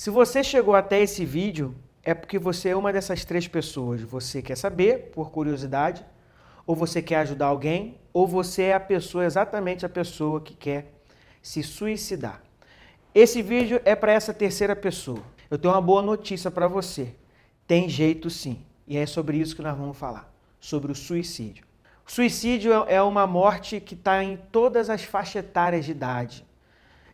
Se você chegou até esse vídeo, é porque você é uma dessas três pessoas. Você quer saber, por curiosidade, ou você quer ajudar alguém, ou você é a pessoa, exatamente a pessoa que quer se suicidar. Esse vídeo é para essa terceira pessoa. Eu tenho uma boa notícia para você. Tem jeito sim. E é sobre isso que nós vamos falar, sobre o suicídio. O suicídio é uma morte que está em todas as faixas etárias de idade.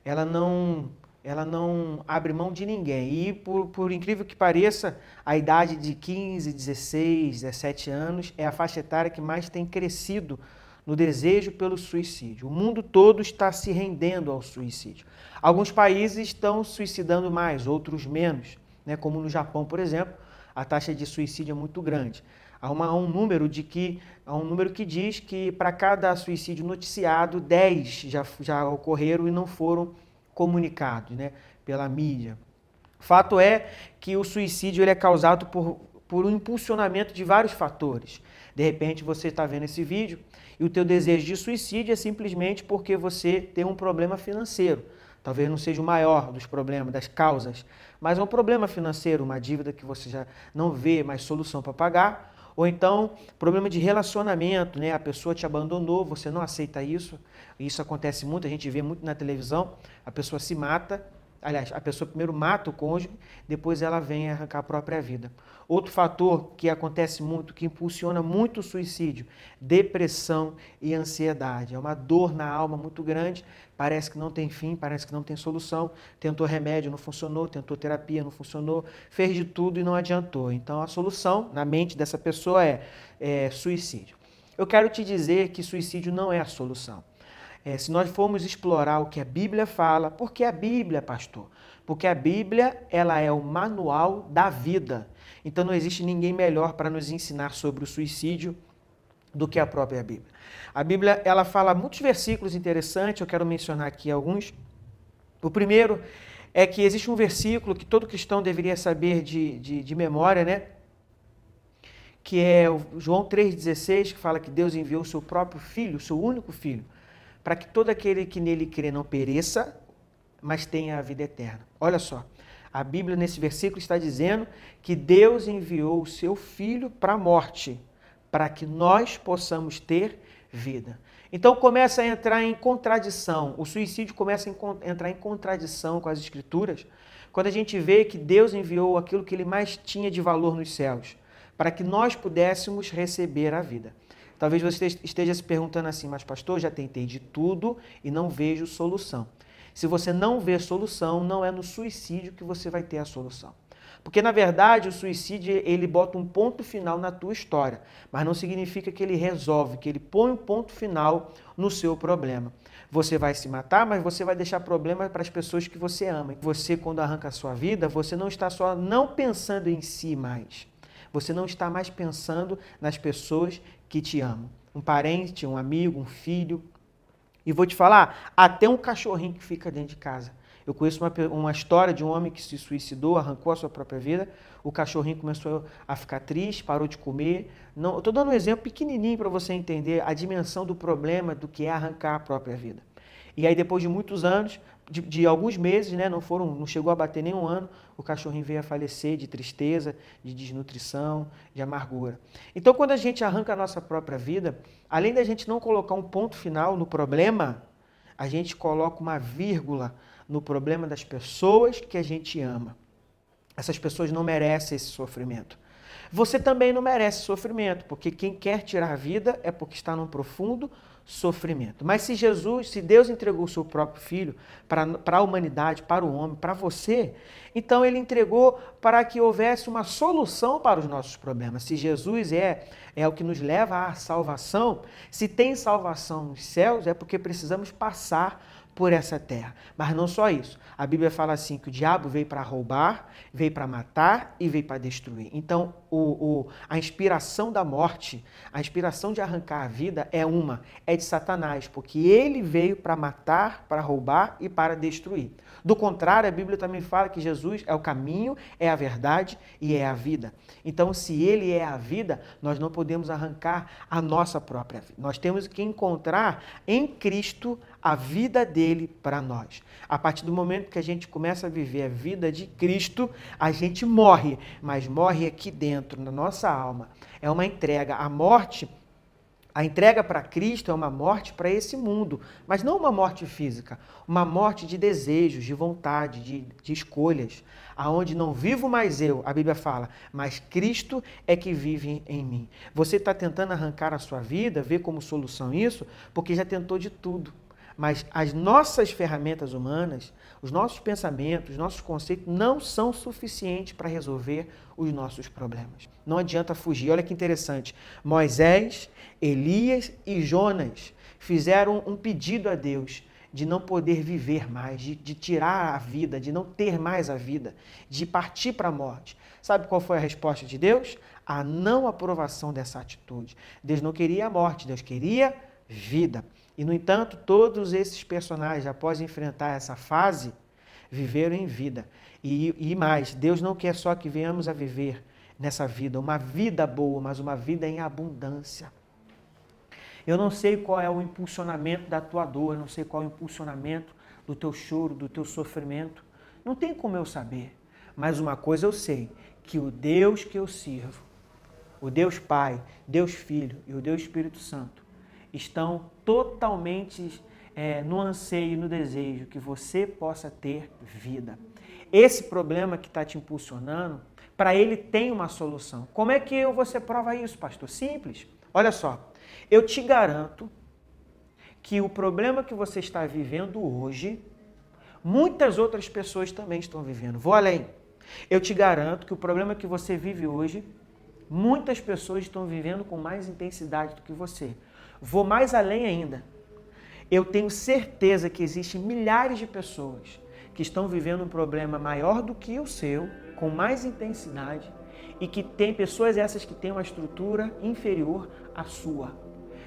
Ela não ela não abre mão de ninguém. E, por, por incrível que pareça, a idade de 15, 16, 17 anos é a faixa etária que mais tem crescido no desejo pelo suicídio. O mundo todo está se rendendo ao suicídio. Alguns países estão suicidando mais, outros menos, né? como no Japão, por exemplo, a taxa de suicídio é muito grande. Há, uma, há um número de que há um número que diz que para cada suicídio noticiado, 10 já, já ocorreram e não foram comunicados né, pela mídia. Fato é que o suicídio ele é causado por, por um impulsionamento de vários fatores. De repente você está vendo esse vídeo e o teu desejo de suicídio é simplesmente porque você tem um problema financeiro. Talvez não seja o maior dos problemas, das causas, mas é um problema financeiro, uma dívida que você já não vê mais solução para pagar, ou então, problema de relacionamento, né? A pessoa te abandonou, você não aceita isso. Isso acontece muito, a gente vê muito na televisão. A pessoa se mata, aliás, a pessoa primeiro mata o cônjuge, depois ela vem arrancar a própria vida. Outro fator que acontece muito, que impulsiona muito o suicídio, depressão e ansiedade. É uma dor na alma muito grande, parece que não tem fim, parece que não tem solução. Tentou remédio, não funcionou, tentou terapia, não funcionou, fez de tudo e não adiantou. Então a solução na mente dessa pessoa é, é suicídio. Eu quero te dizer que suicídio não é a solução. É, se nós formos explorar o que a Bíblia fala, por que a Bíblia, pastor? Porque a Bíblia ela é o manual da vida. Então não existe ninguém melhor para nos ensinar sobre o suicídio do que a própria Bíblia. A Bíblia ela fala muitos versículos interessantes, eu quero mencionar aqui alguns. O primeiro é que existe um versículo que todo cristão deveria saber de, de, de memória, né? Que é João 3,16, que fala que Deus enviou o seu próprio filho, o seu único filho, para que todo aquele que nele crê não pereça, mas tenha a vida eterna. Olha só, a Bíblia, nesse versículo, está dizendo que Deus enviou o seu Filho para a morte, para que nós possamos ter vida. Então começa a entrar em contradição, o suicídio começa a entrar em contradição com as Escrituras, quando a gente vê que Deus enviou aquilo que ele mais tinha de valor nos céus, para que nós pudéssemos receber a vida. Talvez você esteja se perguntando assim, mas pastor, já tentei de tudo e não vejo solução. Se você não vê solução, não é no suicídio que você vai ter a solução. Porque na verdade o suicídio ele bota um ponto final na tua história, mas não significa que ele resolve, que ele põe um ponto final no seu problema. Você vai se matar, mas você vai deixar problema para as pessoas que você ama. Você quando arranca a sua vida, você não está só não pensando em si mais. Você não está mais pensando nas pessoas que te amam. Um parente, um amigo, um filho, e vou te falar, até um cachorrinho que fica dentro de casa. Eu conheço uma, uma história de um homem que se suicidou, arrancou a sua própria vida. O cachorrinho começou a ficar triste, parou de comer. Não, estou dando um exemplo pequenininho para você entender a dimensão do problema do que é arrancar a própria vida. E aí, depois de muitos anos, de, de, alguns meses, né, não foram, não chegou a bater nenhum ano, o cachorrinho veio a falecer de tristeza, de desnutrição, de amargura. Então, quando a gente arranca a nossa própria vida, além da gente não colocar um ponto final no problema, a gente coloca uma vírgula no problema das pessoas que a gente ama. Essas pessoas não merecem esse sofrimento. Você também não merece sofrimento, porque quem quer tirar a vida é porque está num profundo sofrimento. Mas se Jesus, se Deus entregou o seu próprio filho para a humanidade, para o homem, para você, então ele entregou para que houvesse uma solução para os nossos problemas. Se Jesus é é o que nos leva à salvação, se tem salvação nos céus, é porque precisamos passar por essa terra. Mas não só isso. A Bíblia fala assim que o diabo veio para roubar, veio para matar e veio para destruir. Então, o, o, a inspiração da morte, a inspiração de arrancar a vida é uma, é de Satanás, porque ele veio para matar, para roubar e para destruir. Do contrário, a Bíblia também fala que Jesus é o caminho, é a verdade e é a vida. Então, se ele é a vida, nós não podemos arrancar a nossa própria vida. Nós temos que encontrar em Cristo a vida dele para nós. A partir do momento que a gente começa a viver a vida de Cristo, a gente morre, mas morre aqui dentro, na nossa alma. É uma entrega. A morte a entrega para Cristo é uma morte para esse mundo, mas não uma morte física, uma morte de desejos, de vontade, de, de, escolhas, aonde não vivo mais eu, a Bíblia fala, mas Cristo é que vive em mim. Você está tentando arrancar a sua vida, ver como solução isso, porque já tentou de tudo. Mas as nossas ferramentas humanas, os nossos pensamentos, os nossos conceitos não são suficientes para resolver os nossos problemas. Não adianta fugir. Olha que interessante. Moisés, Elias e Jonas fizeram um pedido a Deus de não poder viver mais, de, de tirar a vida, de não ter mais a vida, de partir para a morte. Sabe qual foi a resposta de Deus? A não aprovação dessa atitude. Deus não queria a morte, Deus queria vida. E, no entanto, todos esses personagens, após enfrentar essa fase, viveram em vida. E, e mais, Deus não quer só que venhamos a viver nessa vida uma vida boa, mas uma vida em abundância. Eu não sei qual é o impulsionamento da tua dor, eu não sei qual é o impulsionamento do teu choro, do teu sofrimento. Não tem como eu saber. Mas uma coisa eu sei, que o Deus que eu sirvo, o Deus Pai, Deus Filho e o Deus Espírito Santo, estão totalmente é, no anseio e no desejo que você possa ter vida. Esse problema que está te impulsionando, para ele tem uma solução. Como é que você prova isso, pastor? Simples. Olha só, eu te garanto que o problema que você está vivendo hoje, muitas outras pessoas também estão vivendo. Vou além. Eu te garanto que o problema que você vive hoje, muitas pessoas estão vivendo com mais intensidade do que você. Vou mais além ainda. Eu tenho certeza que existem milhares de pessoas que estão vivendo um problema maior do que o seu, com mais intensidade, e que tem pessoas essas que têm uma estrutura inferior à sua.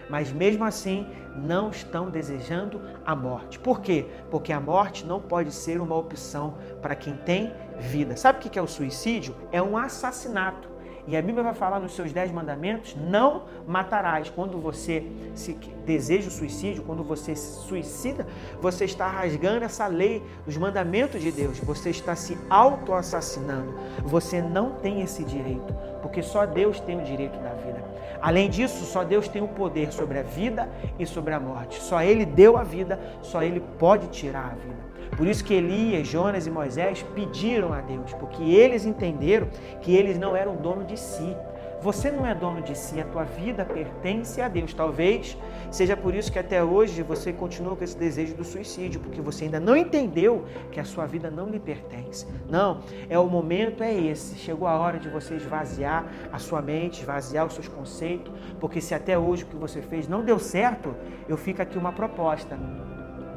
Mas mesmo assim não estão desejando a morte. Por quê? Porque a morte não pode ser uma opção para quem tem vida. Sabe o que é o suicídio? É um assassinato. E a Bíblia vai falar nos seus dez mandamentos: não matarás. Quando você se deseja o suicídio, quando você se suicida, você está rasgando essa lei, os mandamentos de Deus. Você está se auto-assassinando. Você não tem esse direito, porque só Deus tem o direito da vida. Além disso, só Deus tem o poder sobre a vida e sobre a morte. Só Ele deu a vida, só Ele pode tirar a vida. Por isso que Elias, Jonas e Moisés pediram a Deus, porque eles entenderam que eles não eram dono de si. Você não é dono de si, a tua vida pertence a Deus. Talvez seja por isso que até hoje você continua com esse desejo do suicídio, porque você ainda não entendeu que a sua vida não lhe pertence. Não, é o momento é esse. Chegou a hora de você esvaziar a sua mente, esvaziar os seus conceitos, porque se até hoje o que você fez não deu certo, eu fico aqui uma proposta.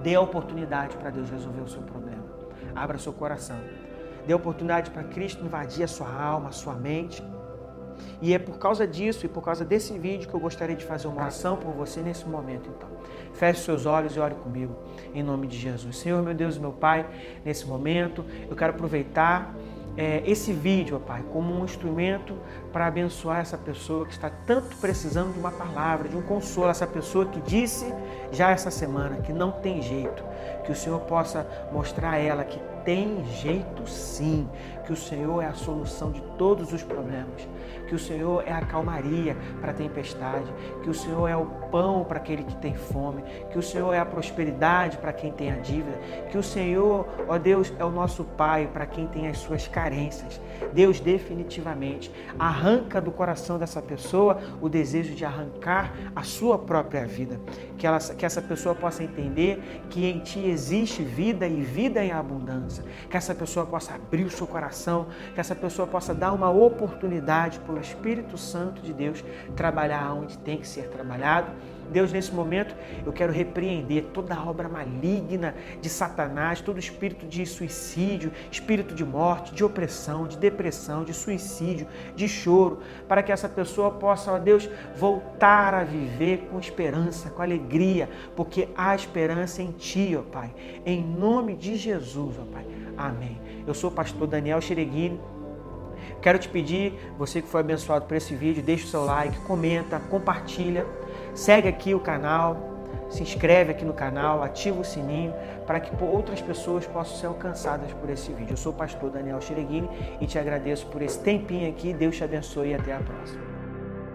Dê a oportunidade para Deus resolver o seu problema. Abra seu coração. Dê a oportunidade para Cristo invadir a sua alma, a sua mente. E é por causa disso e por causa desse vídeo que eu gostaria de fazer uma oração por você nesse momento, então. Feche seus olhos e ore comigo, em nome de Jesus. Senhor, meu Deus meu Pai, nesse momento, eu quero aproveitar é, esse vídeo, Pai, como um instrumento para abençoar essa pessoa que está tanto precisando de uma palavra, de um consolo, essa pessoa que disse já essa semana que não tem jeito, que o Senhor possa mostrar a ela que tem jeito sim, que o Senhor é a solução de todos os problemas, que o Senhor é a calmaria para a tempestade, que o Senhor é o pão para aquele que tem fome, que o Senhor é a prosperidade para quem tem a dívida, que o Senhor, ó Deus, é o nosso Pai para quem tem as suas carências. Deus definitivamente arranca do coração dessa pessoa o desejo de arrancar a sua própria vida, que, ela, que essa pessoa possa entender que em Ti existe vida e vida em abundância, que essa pessoa possa abrir o seu coração, que essa pessoa possa dar uma oportunidade para o Espírito Santo de Deus trabalhar onde tem que ser trabalhado Deus, nesse momento, eu quero repreender toda a obra maligna de Satanás, todo espírito de suicídio, espírito de morte, de opressão, de depressão, de suicídio, de choro, para que essa pessoa possa, ó Deus, voltar a viver com esperança, com alegria, porque há esperança em Ti, ó Pai. Em nome de Jesus, ó Pai. Amém. Eu sou o pastor Daniel Xereguini. Quero te pedir, você que foi abençoado por esse vídeo, deixa o seu like, comenta, compartilha Segue aqui o canal, se inscreve aqui no canal, ativa o sininho para que outras pessoas possam ser alcançadas por esse vídeo. Eu sou o pastor Daniel Xereguini e te agradeço por esse tempinho aqui. Deus te abençoe e até a próxima.